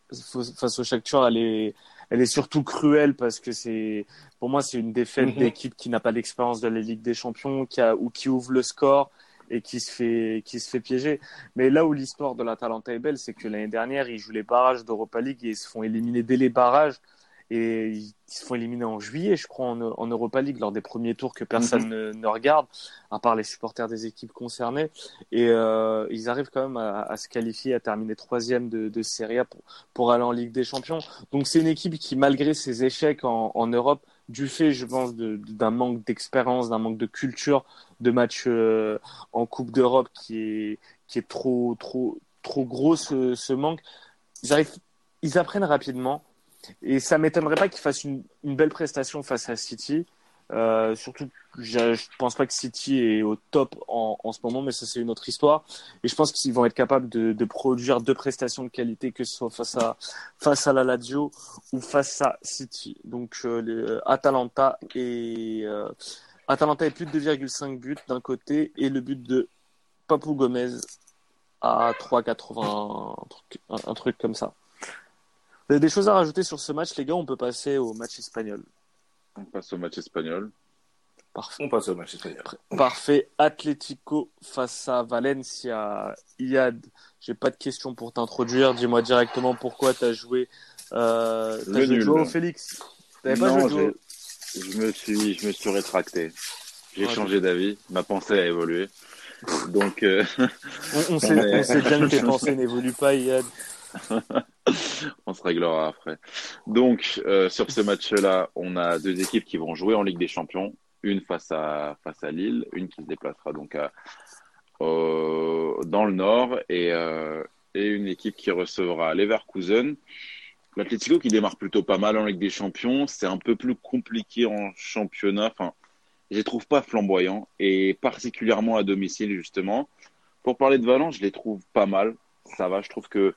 face au elle est, elle est surtout cruelle parce que c'est, pour moi, c'est une défaite Mhm. d'équipe qui n'a pas d'expérience de la Ligue des Champions, qui a, ou qui ouvre le score et qui se fait, qui se fait piéger. Mais là où l'histoire de l'Atalanta est belle, c'est que l'année dernière, ils jouent les barrages d'Europa League et ils se font éliminer dès les barrages. Et ils se font éliminer en juillet, je crois, en, en Europa League, lors des premiers tours que personne ne, ne regarde, à part les supporters des équipes concernées. Et euh, ils arrivent quand même à, à se qualifier, à terminer troisième de, de Serie A pour, pour aller en Ligue des Champions. Donc c'est une équipe qui, malgré ses échecs en, en Europe, du fait, je pense, de- d'un manque d'expérience, d'un manque de culture de match euh, en Coupe d'Europe qui est, qui est trop, trop, trop gros ce, ce manque, ils, arrivent, ils apprennent rapidement. Et ça m'étonnerait pas qu'ils fassent une, belle prestation face à City. Euh, surtout, je, je pense pas que City est au top en, ce moment, mais ça c'est une autre histoire. Et je pense qu'ils vont être capables de, produire deux prestations de qualité, que ce soit face à la Lazio ou face à City. Donc euh, euh, Atalanta et euh, Atalanta est plus de 2,5 buts d'un côté et le but de Papou Gomez à 3,80 un truc, un, un truc comme ça. Vous avez des choses à rajouter sur ce match, les gars? On peut passer au match espagnol. On passe au match espagnol. Parfait. On passe au match espagnol. Parfait. Atlético face à Valencia. Iad, j'ai pas de questions pour t'introduire. Dis-moi directement pourquoi t'as joué. Euh, t'as Le joué nul. Joao Félix. T'avais pas Non, joué Joao je me suis, je me suis rétracté. J'ai Ouais. changé d'avis. Ma pensée a évolué. Donc, euh, on, on sait, on sait bien que tes pensées n'évoluent pas, Iad. on se réglera après. Donc, euh, sur ce match-là, on a deux équipes qui vont jouer en Ligue des Champions. Une face à, face à Lille, une qui se déplacera donc dans le Nord et, euh, et une équipe qui recevra Leverkusen. L'Atlético qui démarre plutôt pas mal en Ligue des Champions. C'est un peu plus compliqué en championnat. Enfin, je les trouve pas flamboyants et particulièrement à domicile, justement. Pour parler de Valence, je les trouve pas mal. Ça va, je trouve que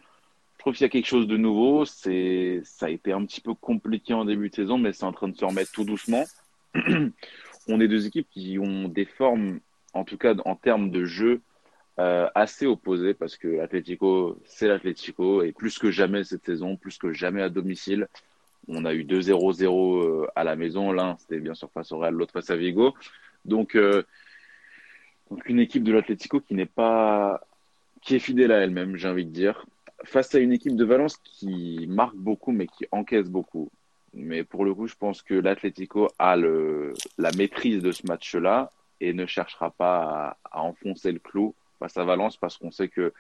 je trouve qu'il y a quelque chose de nouveau. C'est, ça a été un petit peu compliqué en début de saison, mais c'est en train de se remettre tout doucement. On est deux équipes qui ont des formes, en tout cas en termes de jeu, euh, assez opposées parce que l'Atlético, c'est l'Atlético et plus que jamais cette saison, plus que jamais à domicile. On a eu 2-0-0 euh, à la maison. L'un, c'était bien sûr face au Real, l'autre face à Vigo. Donc, euh, donc une équipe de l'Atlético qui n'est pas, qui est fidèle à elle-même, j'ai envie de dire face à une équipe de Valence qui marque beaucoup mais qui encaisse beaucoup. Mais pour le coup, je pense que l'Atlético a la maîtrise de ce match-là et ne cherchera pas à, enfoncer le clou face à Valence parce qu'on sait que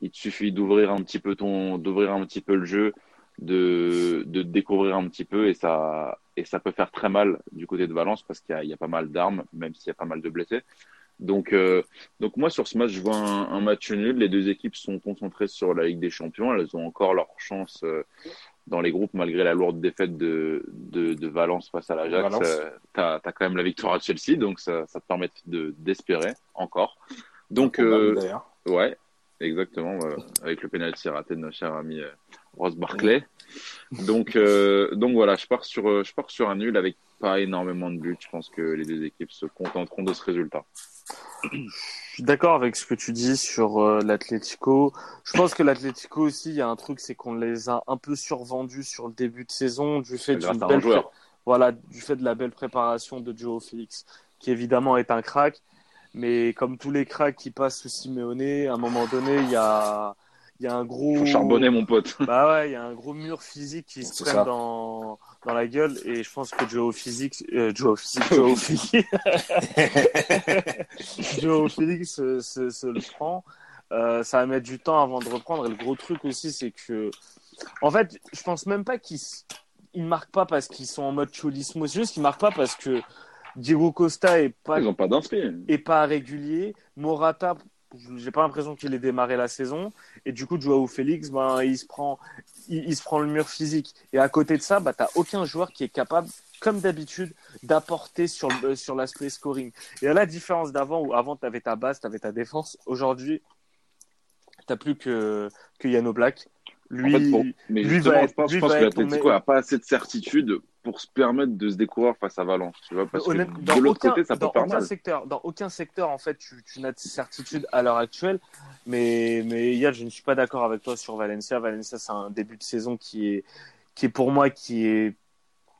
il te suffit d'ouvrir un petit peu ton, d'ouvrir un petit peu le jeu, de, découvrir un petit peu et ça, et ça peut faire très mal du côté de Valence parce qu'il y a pas mal d'armes, même s'il y a pas mal de blessés. Donc, euh, donc moi sur ce match, je vois un, un, match nul. Les deux équipes sont concentrées sur la Ligue des Champions. Elles ont encore leur chance euh, dans les groupes malgré la lourde défaite de, de, de Valence face à l'Ajax. Euh, tu as, quand même la victoire à Chelsea, donc ça, ça te permet de d'espérer encore. Donc euh, ouais, exactement, avec le penalty raté de notre cher ami euh, Ross Barclay. Donc euh, donc voilà, je pars sur je pars sur un nul avec pas énormément de buts. Je pense que les deux équipes se contenteront de ce résultat. Je suis d'accord avec ce que tu dis sur euh, l'Atlético. Je pense que l'Atlético aussi, il y a un truc, c'est qu'on les a un peu survendus sur le début de saison du fait d'une belle pré... voilà, du fait de la belle préparation de Joe Félix, qui évidemment est un crack, mais comme tous les cracks qui passent sous Simeone, à un moment donné, il y a il y a un gros Faut charbonner mon pote. Bah ouais, il y a un gros mur physique qui se prenne dans dans la gueule et je pense que Joe Physique euh, Joe Physique Joe Physique Joe Physique se, se, se, le prend Euh, ça va mettre du temps avant de reprendre. Et le gros truc aussi, c'est que, en fait, je pense même pas qu'ils ils marquent pas parce qu'ils sont en mode cholismo. C'est juste qu'ils marquent pas parce que Diego Costa est pas, Ils n'ont pas d'inspi. est pas régulier. Morata, j'ai pas l'impression qu'il ait démarré la saison. Et du coup, Joao Félix, ben, il se prend, il, il se prend le mur physique. Et à côté de ça, bah, t'as aucun joueur qui est capable, comme d'habitude, d'apporter sur le, sur l'aspect scoring. Et à la différence d'avant, où avant, t'avais ta base, t'avais ta défense. Aujourd'hui, t'as plus que, que Yano Black. Lui, En fait, pour- mais lui justement, va être- je pense, je que me- n'a pas assez de certitude pour se permettre de se découvrir face à Valence. Tu vois, parce que Honnête- de dans l'autre aucun, côté, ça peut dans faire aucun mal. secteur, dans aucun secteur, en fait, tu, tu n'as de certitude à l'heure actuelle. Mais, mais Yad, je ne suis pas d'accord avec toi sur Valencia. Valencia, c'est un début de saison qui est, qui est pour moi, qui est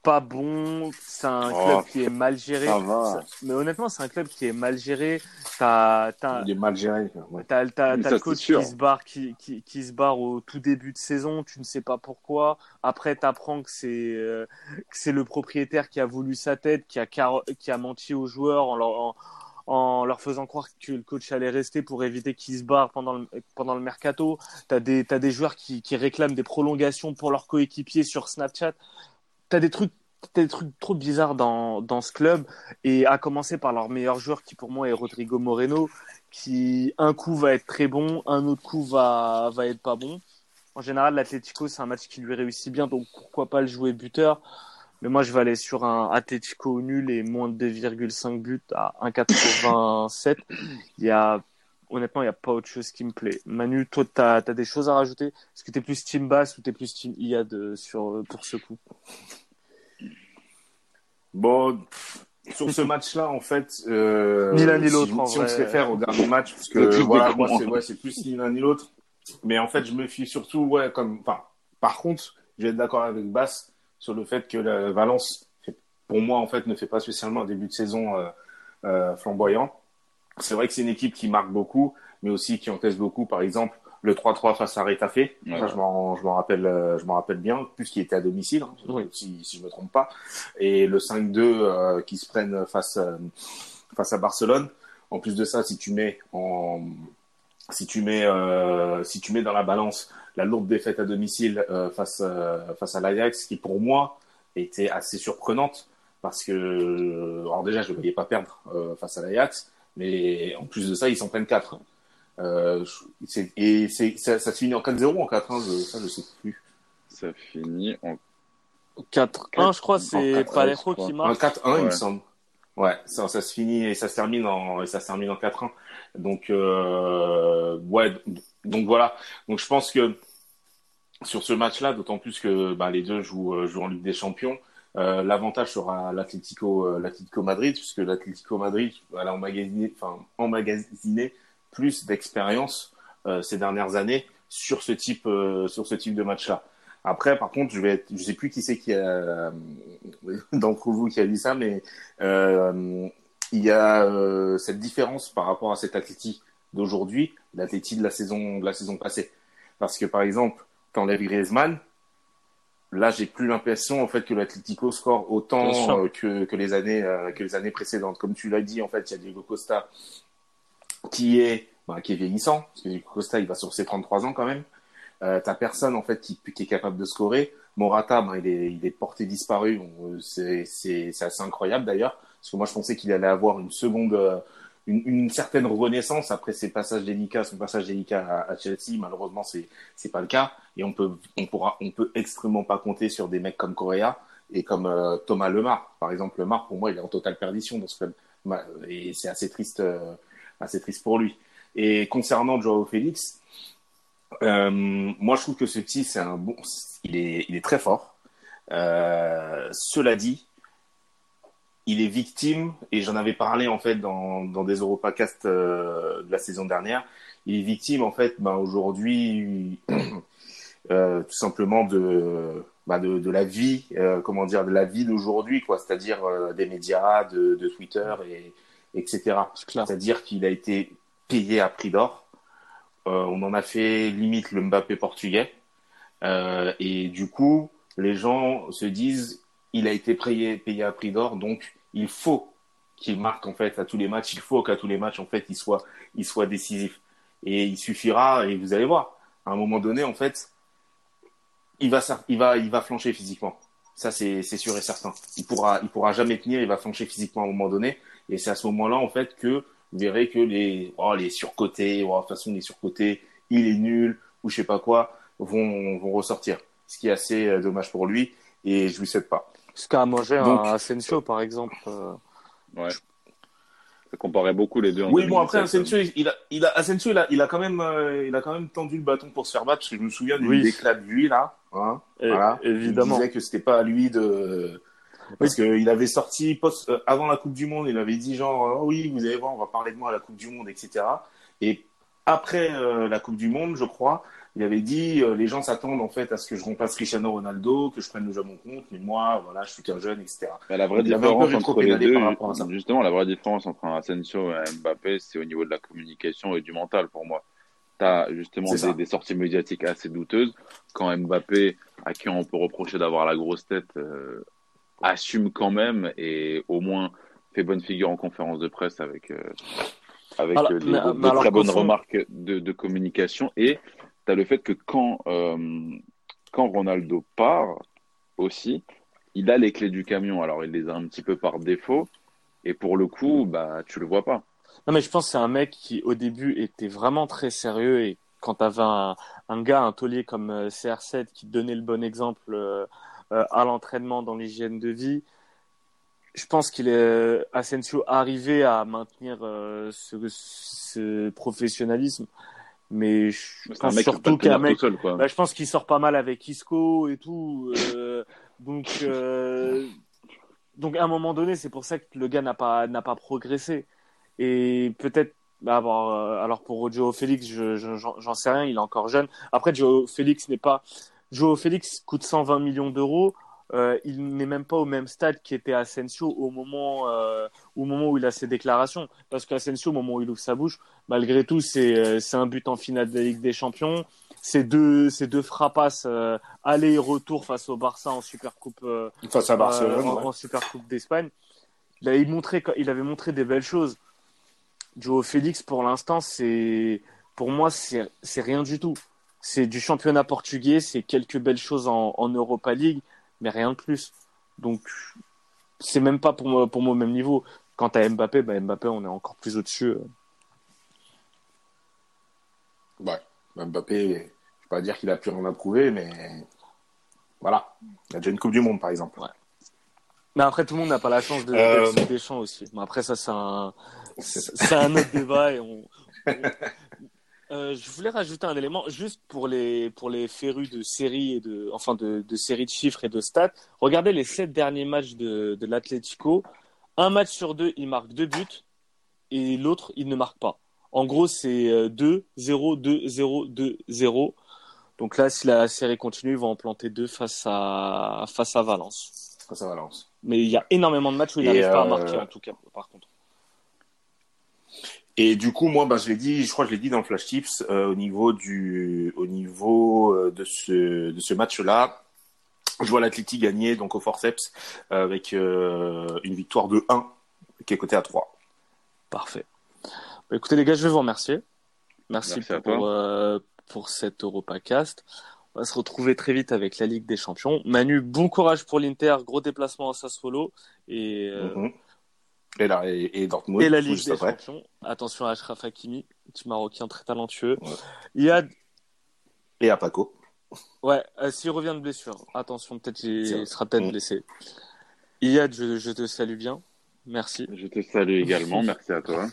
pas bon. C'est un Oh, club qui est mal géré. ça va. Mais honnêtement, c'est un club qui est mal géré. T'as, t'as, Il est mal géré. Ouais. T'as, t'as, t'as ça, le coach qui se barre, qui, qui, qui se barre au tout début de saison, tu ne sais pas pourquoi. Après, t'apprends que c'est, euh, que c'est le propriétaire qui a voulu sa tête, qui a, car- qui a menti aux joueurs en leur, en, en leur faisant croire que le coach allait rester pour éviter qu'il se barre pendant le, pendant le mercato. T'as des, t'as des joueurs qui, qui réclament des prolongations pour leurs coéquipiers sur Snapchat. T'as des trucs, t'as des trucs trop bizarres dans, dans ce club. Et à commencer par leur meilleur joueur qui pour moi est Rodrigo Moreno qui un coup va être très bon, un autre coup va, va être pas bon. En général, l'Atlético, c'est un match qui lui réussit bien, donc pourquoi pas le jouer buteur. Mais moi, je vais aller sur un Atlético nul et moins de 2,5 buts à 1,87. Il y a, honnêtement, il n'y a pas autre chose qui me plaît. Manu, toi, tu as, des choses à rajouter? Est-ce que tu es plus team basse ou tu es plus team Iad euh, sur, pour ce coup? Bon, sur ce match-là, en fait, euh, Ni l'un ni si- l'autre, en Si, on vrai. se réfère au dernier match, parce que voilà, moi, c'est ouais, plus ni l'un ni l'autre. Mais en fait, je me fie surtout, ouais, comme, enfin, par contre, je vais être d'accord avec Bass sur le fait que la Valence, pour moi, en fait, ne fait pas spécialement un début de saison euh, euh, flamboyant. C'est vrai que c'est une équipe qui marque beaucoup, mais aussi qui encaisse beaucoup. Par exemple, le 3-3 face à Retafe, Ouais. je m'en, je m'en rappelle, euh, je m'en rappelle bien, puisqu'il était à domicile, hein, Oui. si, si je me trompe pas. Et le 5-2 euh, qui se prennent face, euh, face à Barcelone. En plus de ça, si tu mets en, si tu mets, euh, si tu mets dans la balance la lourde défaite à domicile face, face à l'Ajax, qui pour moi était assez surprenante, parce que, alors déjà, je ne voyais pas perdre face à l'Ajax, mais en plus de ça, ils s'en prennent 4. Euh, et ça, ça se finit en 4-0 ou en 4-1, je, ça je sais plus. Ça finit en 4-1, je crois, c'est 4-1, Parejo je crois. qui En marque. 4-1, il me Ouais. semble. Ouais, ça, ça se finit et ça se termine en, et ça se termine en 4-1. Donc, euh, ouais, donc voilà. Donc je pense que sur ce match-là, d'autant plus que bah, les deux jouent, euh, jouent en Ligue des Champions, euh, l'avantage sera l'Atlético, euh, l'Atlético Madrid, puisque l'Atlético Madrid a emmagasiné, enfin, emmagasiné plus d'expérience euh, ces dernières années sur ce type, euh, sur ce type de match-là. Après, par contre, je vais, être, je sais plus qui c'est qui a euh, d'entre vous qui a dit ça, mais il y a cette différence par rapport à cet Atleti d'aujourd'hui, l'Atleti de la saison de la saison passée. Parce que par exemple, t'enlèves Griezmann, là j'ai plus l'impression en fait que l'Atlético score autant euh, que, que les années euh, que les années précédentes. Comme tu l'as dit, en fait, il y a Diego Costa qui est bah, qui est vieillissant, parce que Diego Costa il va sur ses 33 ans quand même. Euh, T'as personne en fait qui, qui est capable de scorer. Morata, ben, il est il est porté disparu. C'est c'est c'est assez incroyable d'ailleurs, parce que moi je pensais qu'il allait avoir une seconde euh, une, certaine renaissance après ses passages délicats, son passage délicat à, Chelsea. Malheureusement, c'est c'est pas le cas et on peut on pourra on peut extrêmement pas compter sur des mecs comme Correa et comme euh, Thomas Lemar. Par exemple, Lemar pour moi il est en totale perdition dans ce et c'est assez triste euh, assez triste pour lui. Et concernant Joao Félix, euh, moi je trouve que ce petit c'est un bon il est il est très fort. Cela dit, il est victime, et j'en avais parlé en fait dans, dans des Europacasts euh, de la saison dernière, il est victime en fait ben, aujourd'hui euh, tout simplement de, bah, de, de la vie, euh, comment dire, de la vie d'aujourd'hui, quoi, c'est-à-dire des médias, de, de Twitter, et, etc. C'est-à-dire qu'il a été payé à prix d'or. On en a fait limite le Mbappé portugais. Et du coup, les gens se disent, il a été payé, payé à prix d'or, donc il faut qu'il marque en fait à tous les matchs. Il faut qu'à tous les matchs en fait il soit, il soit décisif. Et il suffira, et vous allez voir, à un moment donné, en fait, il va, il va, il va flancher physiquement. Ça, c'est sûr et certain. Il pourra, il pourra jamais tenir, il va flancher physiquement à un moment donné. Et c'est à ce moment-là, en fait, que vous verrez que les, oh, les surcotés, oh, de toute façon, les surcotés, il est nul, ou je sais pas quoi, vont, vont ressortir. Ce qui est assez euh, dommage pour lui, et je lui souhaite pas. Ce qu'a mangé Donc, un Asensio, par exemple. Euh, ouais. Ça comparait beaucoup les deux. En oui, bon après Asensio, il a, il a, Asensio, il a, il a quand même, euh, il a quand même tendu le bâton pour se faire battre. Parce que je me souviens du oui. de lui là. Hein, voilà. Évidemment. Il disait que c'était pas à lui de, parce qu'il avait sorti post, euh, avant la Coupe du Monde, il avait dit genre, oh oui, vous allez voir, on va parler de moi à la Coupe du Monde, etc. Et après euh, la Coupe du Monde, je crois, il avait dit euh, les gens s'attendent en fait à ce que je remplace Cristiano Ronaldo, que je prenne le jeu à mon compte, mais moi, voilà, je suis qu'un jeune, etc. la vraie différence entre les deux, justement, la vraie différence entre un Asensio et un Mbappé, c'est au niveau de la communication et du mental pour moi. Tu as justement des, sorties médiatiques assez douteuses. Quand Mbappé, à qui on peut reprocher d'avoir la grosse tête, euh, assume quand même et au moins fait bonne figure en conférence de presse avec, euh, avec des, très bonnes remarques de, de communication. Et tu as le fait que quand, euh, quand Ronaldo part aussi, il a les clés du camion. Alors, il les a un petit peu par défaut. Et pour le coup, bah, tu le vois pas. Non, mais je pense que c'est un mec qui, au début, était vraiment très sérieux. Et quand tu avais un, gars, un taulier comme euh, CR7 qui donnait le bon exemple euh, à l'entraînement dans l'hygiène de vie, je pense qu'il est Asensio arrivé à maintenir ce, professionnalisme mais je pense surtout qu'un mec, bah, je pense qu'il sort pas mal avec Isco et tout. Euh, donc, euh, donc à un moment donné, c'est pour ça que le gars n'a pas n'a pas progressé. Et peut-être, bah, alors, alors pour Joe Félix, je, j'en sais rien, il est encore jeune. Après, Joe Félix n'est pas. Joe Félix coûte 120 millions d'euros. Euh, il n'est même pas au même stade qu'était Asensio au moment, euh, au moment où il a ses déclarations. Parce qu'Asensio, au moment où il ouvre sa bouche, malgré tout, c'est euh, un but en finale de la Ligue des Champions. C'est deux, deux frappasses aller et retour face au Barça en Supercoupe, face à Barcelone, en, Supercoupe d'Espagne. Il avait montré, il avait montré des belles choses. Joe Félix, pour l'instant, c'est, pour moi, c'est rien du tout. C'est du championnat portugais, c'est quelques belles choses en, en Europa League mais rien de plus. Donc, c'est même pas pour moi, pour moi au même niveau. Quant à Mbappé, bah Mbappé, on est encore plus au-dessus. Euh. Ouais, Mbappé, je ne vais pas dire qu'il a pu en approuver, mais voilà. Il a déjà une Coupe du Monde, par exemple. Ouais. Mais après, tout le monde n'a pas la chance de euh... des champs aussi. Mais après, ça, c'est un, c'est un autre débat et on, euh, je voulais rajouter un élément juste pour les pour les férus de séries et de enfin de, de séries de chiffres et de stats. Regardez les sept derniers matchs de, de l'Atlético. Un match sur deux, il marque deux buts et l'autre, il ne marque pas. En gros, c'est 2, 0, 2, 0, 2, 0. Donc là, si la série continue, ils vont en planter deux face à face à Valence. Face à Valence. Mais il y a énormément de matchs où ils n'arrivent pas à marquer euh, en tout cas, par contre. Et du coup, moi, bah, je l'ai dit, je crois que je l'ai dit dans le Flash Tips, euh, au niveau du, au niveau euh, de ce, de ce match-là, je vois l'Atleti gagner donc au forceps euh, avec une victoire de 1 qui est cotée à 3. Parfait. Bah, écoutez les gars, je vais vous remercier. Merci, pour, pour cet EuropaCast. On va se retrouver très vite avec la Ligue des Champions. Manu, bon courage pour l'Inter, gros déplacement à Sassuolo et mm-hmm. Et, là, et, Dortmund. Et la Ligue des Champions. Attention à Ashraf Hakimi, petit Marocain très talentueux. Ouais. Et à Paco. Ouais, euh, s'il revient de blessure, attention, peut-être il sera peut-être mm. blessé. Iyad, je, je, te salue bien. Merci. Je te salue également. Merci à toi.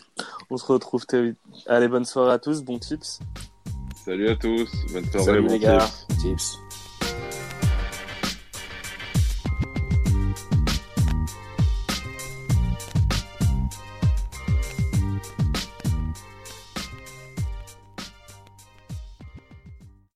On se retrouve très vite. Allez, bonne soirée à tous. Bon tips. Salut à tous. Bonne soirée. Salut les gars. Tips.